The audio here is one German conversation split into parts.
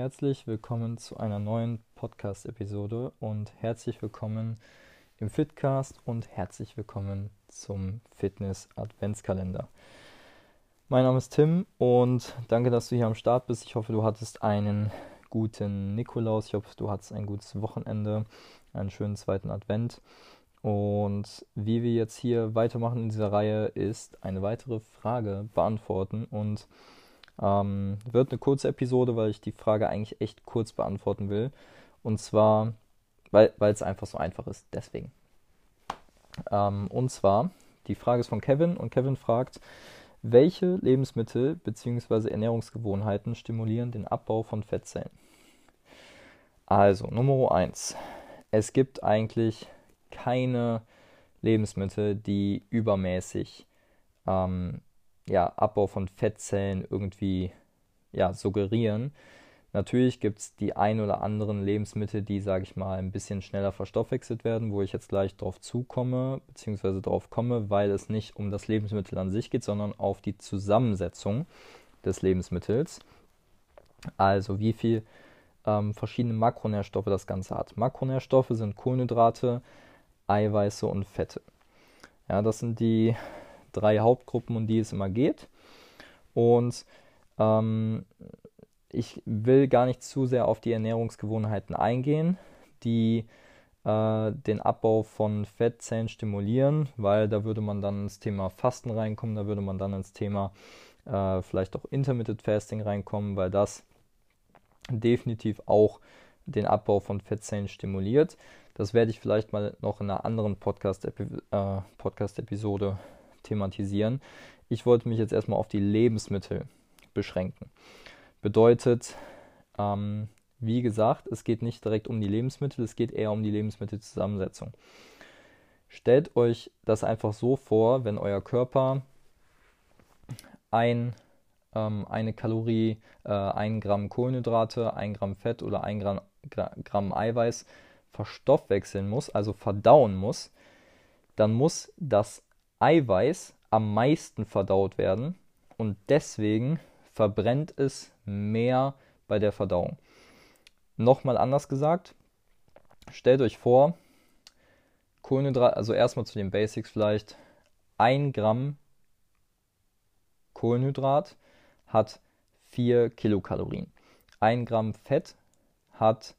herzlich willkommen zu einer neuen Podcast-Episode und herzlich willkommen im Fitcast und herzlich willkommen zum Fitness-Adventskalender. Mein Name ist Tim und danke, dass du hier am Start bist. Ich hoffe, du hattest einen guten Nikolaus. Ich hoffe, du hattest ein gutes Wochenende, einen schönen zweiten Advent. Und wie wir jetzt hier weitermachen in dieser Reihe, ist eine weitere Frage beantworten und ähm, wird eine kurze Episode, weil ich die Frage eigentlich echt kurz beantworten will. Und zwar, weil es einfach so einfach ist, deswegen. Ähm, und zwar, die Frage ist von Kevin und Kevin fragt, welche Lebensmittel bzw. Ernährungsgewohnheiten stimulieren den Abbau von Fettzellen? Also, Nummer 1. Es gibt eigentlich keine Lebensmittel, die übermäßig ähm, ja, Abbau von Fettzellen irgendwie ja, suggerieren. Natürlich gibt es die ein oder anderen Lebensmittel, die, sage ich mal, ein bisschen schneller verstoffwechselt werden, wo ich jetzt gleich drauf zukomme, beziehungsweise drauf komme, weil es nicht um das Lebensmittel an sich geht, sondern auf die Zusammensetzung des Lebensmittels. Also wie viel ähm, verschiedene Makronährstoffe das Ganze hat. Makronährstoffe sind Kohlenhydrate, Eiweiße und Fette. Ja, das sind die drei Hauptgruppen, um die es immer geht. Und ähm, ich will gar nicht zu sehr auf die Ernährungsgewohnheiten eingehen, die äh, den Abbau von Fettzellen stimulieren, weil da würde man dann ins Thema Fasten reinkommen, da würde man dann ins Thema äh, vielleicht auch Intermittent Fasting reinkommen, weil das definitiv auch den Abbau von Fettzellen stimuliert. Das werde ich vielleicht mal noch in einer anderen Podcast-Episode äh, Podcast thematisieren. Ich wollte mich jetzt erstmal auf die Lebensmittel beschränken. Bedeutet, ähm, wie gesagt, es geht nicht direkt um die Lebensmittel, es geht eher um die Lebensmittelzusammensetzung. Stellt euch das einfach so vor, wenn euer Körper ein, ähm, eine Kalorie, äh, ein Gramm Kohlenhydrate, ein Gramm Fett oder ein Gramm, Gramm Eiweiß verstoffwechseln muss, also verdauen muss, dann muss das Eiweiß am meisten verdaut werden und deswegen verbrennt es mehr bei der Verdauung. Nochmal anders gesagt, stellt euch vor, Kohlenhydrat, also erstmal zu den Basics vielleicht, 1 Gramm Kohlenhydrat hat 4 Kilokalorien. 1 Gramm Fett hat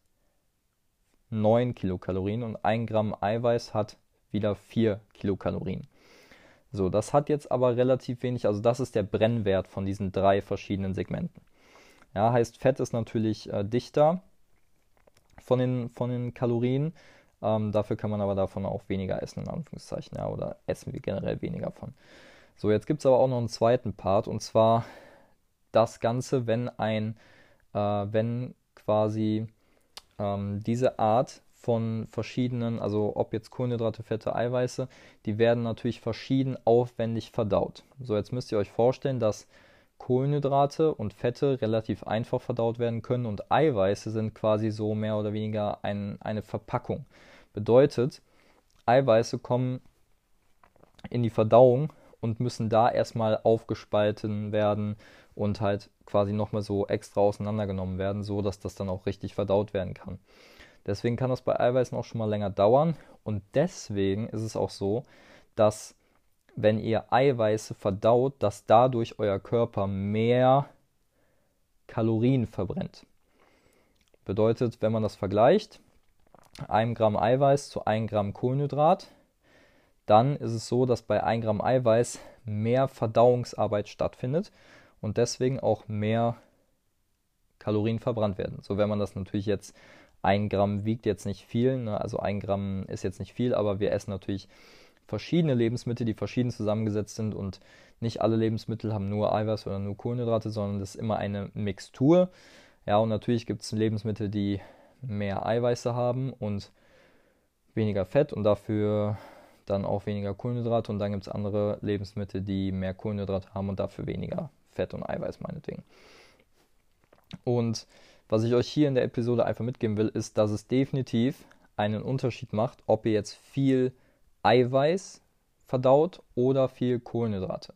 9 Kilokalorien und 1 Gramm Eiweiß hat wieder 4 Kilokalorien. So, das hat jetzt aber relativ wenig, also das ist der Brennwert von diesen drei verschiedenen Segmenten. Ja, heißt, Fett ist natürlich äh, dichter von den, von den Kalorien. Ähm, dafür kann man aber davon auch weniger essen, in Anführungszeichen, ja, oder essen wir generell weniger von. So, jetzt gibt es aber auch noch einen zweiten Part, und zwar das Ganze, wenn ein, äh, wenn quasi ähm, diese Art von verschiedenen, also ob jetzt Kohlenhydrate, Fette, Eiweiße, die werden natürlich verschieden aufwendig verdaut. So, jetzt müsst ihr euch vorstellen, dass Kohlenhydrate und Fette relativ einfach verdaut werden können und Eiweiße sind quasi so mehr oder weniger ein, eine Verpackung. Bedeutet, Eiweiße kommen in die Verdauung und müssen da erstmal aufgespalten werden und halt quasi nochmal so extra auseinandergenommen werden, so dass das dann auch richtig verdaut werden kann. Deswegen kann das bei Eiweißen auch schon mal länger dauern. Und deswegen ist es auch so, dass wenn ihr Eiweiße verdaut, dass dadurch euer Körper mehr Kalorien verbrennt. Bedeutet, wenn man das vergleicht, 1 Gramm Eiweiß zu 1 Gramm Kohlenhydrat, dann ist es so, dass bei 1 Gramm Eiweiß mehr Verdauungsarbeit stattfindet und deswegen auch mehr Kalorien verbrannt werden. So wenn man das natürlich jetzt ein Gramm wiegt jetzt nicht viel, ne? also ein Gramm ist jetzt nicht viel, aber wir essen natürlich verschiedene Lebensmittel, die verschieden zusammengesetzt sind und nicht alle Lebensmittel haben nur Eiweiß oder nur Kohlenhydrate, sondern das ist immer eine Mixtur. Ja, und natürlich gibt es Lebensmittel, die mehr Eiweiße haben und weniger Fett und dafür dann auch weniger Kohlenhydrate und dann gibt es andere Lebensmittel, die mehr Kohlenhydrate haben und dafür weniger Fett und Eiweiß meinetwegen. Und was ich euch hier in der Episode einfach mitgeben will, ist, dass es definitiv einen Unterschied macht, ob ihr jetzt viel Eiweiß verdaut oder viel Kohlenhydrate.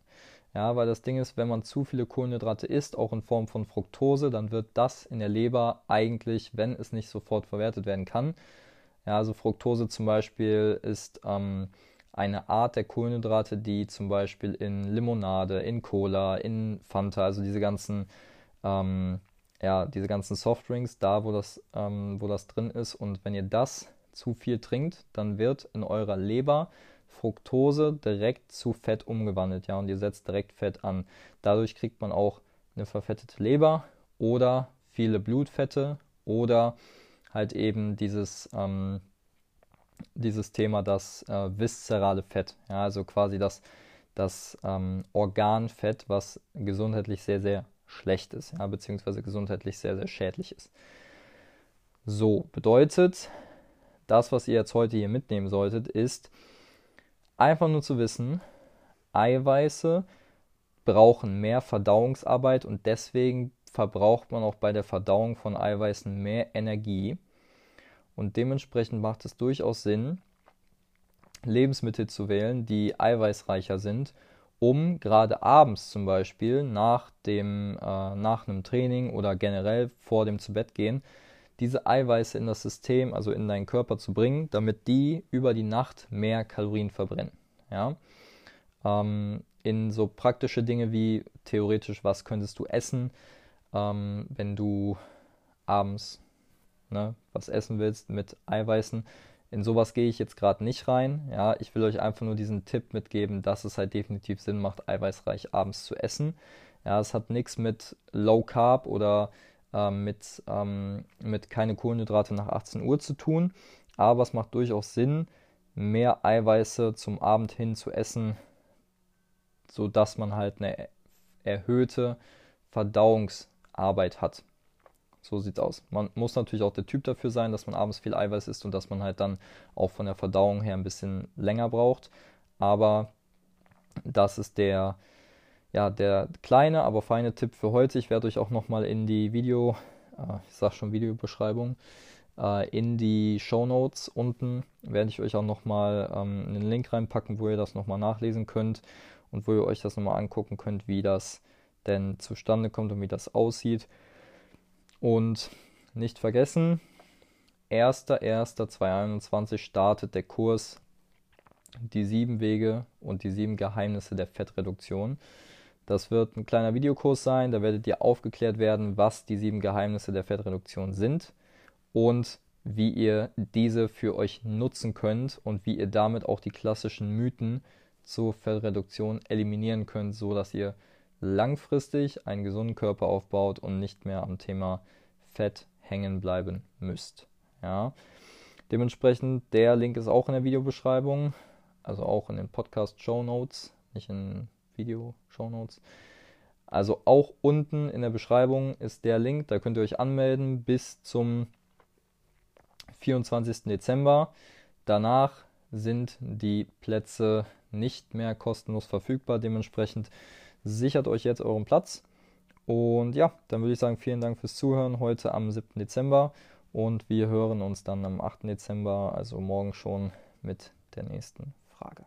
Ja, weil das Ding ist, wenn man zu viele Kohlenhydrate isst, auch in Form von Fructose, dann wird das in der Leber eigentlich, wenn es nicht sofort verwertet werden kann. Ja, also Fructose zum Beispiel ist ähm, eine Art der Kohlenhydrate, die zum Beispiel in Limonade, in Cola, in Fanta, also diese ganzen, ähm, ja, diese ganzen Softdrinks, da wo das, ähm, wo das drin ist. Und wenn ihr das zu viel trinkt, dann wird in eurer Leber Fructose direkt zu Fett umgewandelt, ja, und ihr setzt direkt Fett an. Dadurch kriegt man auch eine verfettete Leber oder viele Blutfette oder halt eben dieses, ähm, dieses Thema das äh, viszerale Fett, ja, also quasi das, das ähm, Organfett, was gesundheitlich sehr, sehr schlecht ist, ja, beziehungsweise gesundheitlich sehr, sehr schädlich ist. So, bedeutet, das, was ihr jetzt heute hier mitnehmen solltet, ist, Einfach nur zu wissen, Eiweiße brauchen mehr Verdauungsarbeit und deswegen verbraucht man auch bei der Verdauung von Eiweißen mehr Energie. Und dementsprechend macht es durchaus Sinn, Lebensmittel zu wählen, die eiweißreicher sind, um gerade abends zum Beispiel nach, dem, äh, nach einem Training oder generell vor dem Zubettgehen diese Eiweiße in das System, also in deinen Körper zu bringen, damit die über die Nacht mehr Kalorien verbrennen. Ja? Ähm, in so praktische Dinge wie theoretisch, was könntest du essen, ähm, wenn du abends ne, was essen willst mit Eiweißen. In sowas gehe ich jetzt gerade nicht rein. Ja, ich will euch einfach nur diesen Tipp mitgeben, dass es halt definitiv Sinn macht, eiweißreich abends zu essen. Ja, es hat nichts mit Low Carb oder ähm, mit, ähm, mit keine Kohlenhydrate nach 18 Uhr zu tun. Aber es macht durchaus Sinn, mehr Eiweiße zum Abend hin zu essen, sodass man halt eine erhöhte Verdauungsarbeit hat. So sieht's aus. Man muss natürlich auch der Typ dafür sein, dass man abends viel Eiweiß isst und dass man halt dann auch von der Verdauung her ein bisschen länger braucht. Aber das ist der, ja, der kleine, aber feine Tipp für heute. Ich werde euch auch nochmal in die Video, äh, ich sag schon Videobeschreibung, äh, in die Show Notes unten werde ich euch auch nochmal ähm, einen Link reinpacken, wo ihr das nochmal nachlesen könnt und wo ihr euch das nochmal angucken könnt, wie das denn zustande kommt und wie das aussieht. Und nicht vergessen, 1.1.2021 startet der Kurs Die sieben Wege und die sieben Geheimnisse der Fettreduktion. Das wird ein kleiner Videokurs sein, da werdet ihr aufgeklärt werden, was die sieben Geheimnisse der Fettreduktion sind und wie ihr diese für euch nutzen könnt und wie ihr damit auch die klassischen Mythen zur Fettreduktion eliminieren könnt, so dass ihr langfristig einen gesunden Körper aufbaut und nicht mehr am Thema Fett hängen bleiben müsst. Ja. Dementsprechend, der Link ist auch in der Videobeschreibung, also auch in den Podcast Show Notes, nicht in Video-Show Notes. Also auch unten in der Beschreibung ist der Link, da könnt ihr euch anmelden bis zum 24. Dezember. Danach sind die Plätze nicht mehr kostenlos verfügbar. Dementsprechend sichert euch jetzt euren Platz. Und ja, dann würde ich sagen, vielen Dank fürs Zuhören heute am 7. Dezember. Und wir hören uns dann am 8. Dezember, also morgen schon, mit der nächsten Frage.